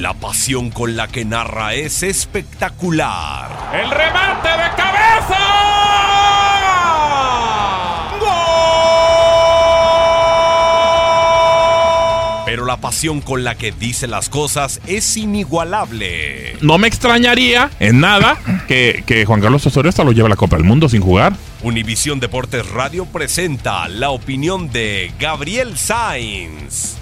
La pasión con la que narra es espectacular. ¡El remate de cabeza! Pero la pasión con la que dice las cosas es inigualable. No me extrañaría en nada que, que Juan Carlos Osorio hasta lo lleve a la Copa del Mundo sin jugar. Univisión Deportes Radio presenta la opinión de Gabriel Sainz.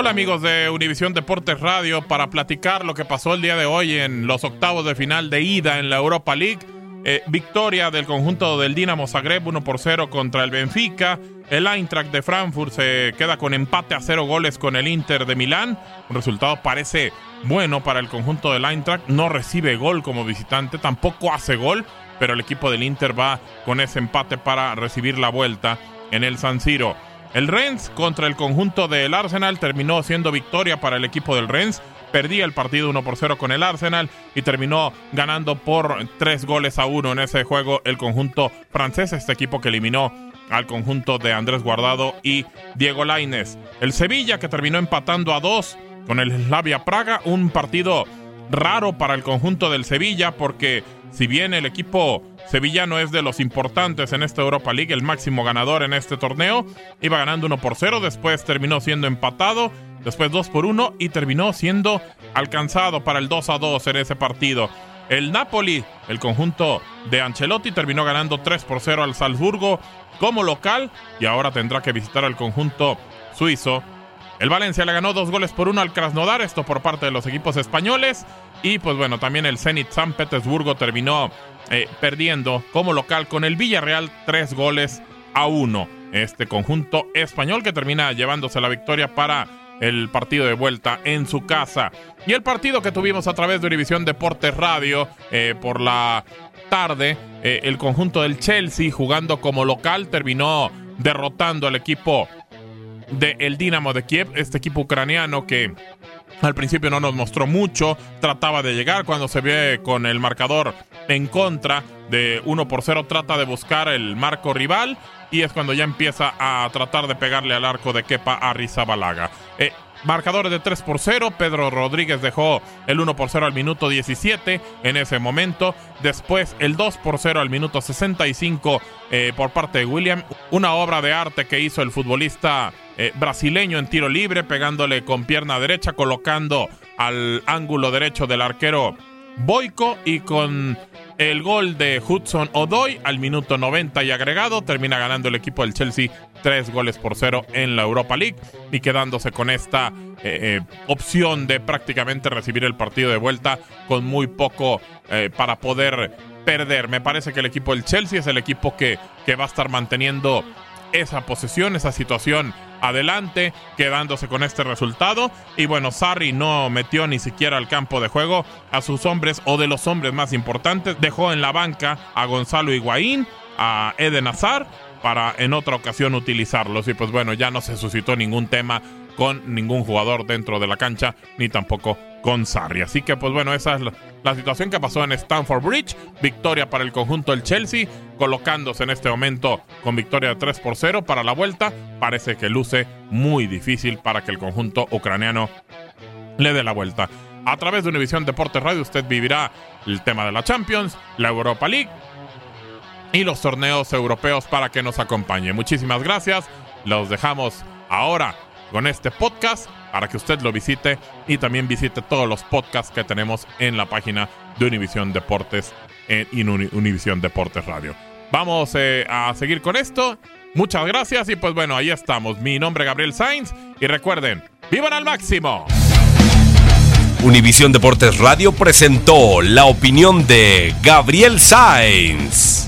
Hola amigos de Univisión Deportes Radio para platicar lo que pasó el día de hoy en los octavos de final de ida en la Europa League. Eh, victoria del conjunto del Dinamo Zagreb 1 por 0 contra el Benfica. El Eintracht de Frankfurt se queda con empate a 0 goles con el Inter de Milán. Un resultado parece bueno para el conjunto del Eintracht. No recibe gol como visitante, tampoco hace gol, pero el equipo del Inter va con ese empate para recibir la vuelta en el San Siro. El Rennes contra el conjunto del Arsenal terminó siendo victoria para el equipo del Rennes. Perdía el partido 1 por 0 con el Arsenal y terminó ganando por 3 goles a 1 en ese juego el conjunto francés, este equipo que eliminó al conjunto de Andrés Guardado y Diego Laines. El Sevilla que terminó empatando a 2 con el Slavia Praga, un partido raro para el conjunto del Sevilla porque si bien el equipo sevillano es de los importantes en esta Europa League, el máximo ganador en este torneo, iba ganando 1 por 0, después terminó siendo empatado, después 2 por 1 y terminó siendo alcanzado para el 2 a 2 en ese partido. El Napoli, el conjunto de Ancelotti, terminó ganando 3 por 0 al Salzburgo como local y ahora tendrá que visitar al conjunto suizo. El Valencia le ganó dos goles por uno al Krasnodar, esto por parte de los equipos españoles. Y pues bueno, también el Zenit San Petersburgo terminó eh, perdiendo como local con el Villarreal tres goles a uno. Este conjunto español que termina llevándose la victoria para el partido de vuelta en su casa. Y el partido que tuvimos a través de Univisión Deportes Radio eh, por la tarde, eh, el conjunto del Chelsea jugando como local terminó derrotando al equipo del el Dinamo de Kiev, este equipo ucraniano que al principio no nos mostró mucho, trataba de llegar cuando se ve con el marcador en contra de 1 por 0, trata de buscar el marco rival y es cuando ya empieza a tratar de pegarle al arco de Kepa a Rizabalaga. Eh, Marcadores de 3 por 0. Pedro Rodríguez dejó el 1 por 0 al minuto 17 en ese momento. Después el 2 por 0 al minuto 65 eh, por parte de William. Una obra de arte que hizo el futbolista eh, brasileño en tiro libre, pegándole con pierna derecha, colocando al ángulo derecho del arquero Boico y con el gol de Hudson Odoy al minuto 90 y agregado termina ganando el equipo del Chelsea tres goles por cero en la Europa League y quedándose con esta eh, eh, opción de prácticamente recibir el partido de vuelta con muy poco eh, para poder perder. Me parece que el equipo del Chelsea es el equipo que, que va a estar manteniendo esa posesión, esa situación adelante, quedándose con este resultado. Y bueno, Sarri no metió ni siquiera al campo de juego a sus hombres o de los hombres más importantes. Dejó en la banca a Gonzalo Higuaín, a Eden Hazard, para en otra ocasión utilizarlos. Y pues bueno, ya no se suscitó ningún tema con ningún jugador dentro de la cancha, ni tampoco con Sarri. Así que pues bueno, esa es la, situación que pasó en Stamford Bridge. Victoria para el conjunto del Chelsea, colocándose en este momento con victoria de 3 por 0 para la vuelta. Parece que luce muy difícil para que el conjunto ucraniano le dé la vuelta. A través de Univisión Deportes Radio usted vivirá el tema de la Champions, la Europa League y los torneos europeos para que nos acompañe. Muchísimas gracias. Los dejamos ahora con este podcast para que usted lo visite y también visite todos los podcasts que tenemos en la página de Univisión Deportes en Univisión Deportes Radio. Vamos eh, a seguir con esto. Muchas gracias y pues bueno, ahí estamos. Mi nombre es Gabriel Sainz y recuerden, vivan al máximo. Univisión Deportes Radio presentó la opinión de Gabriel Sainz.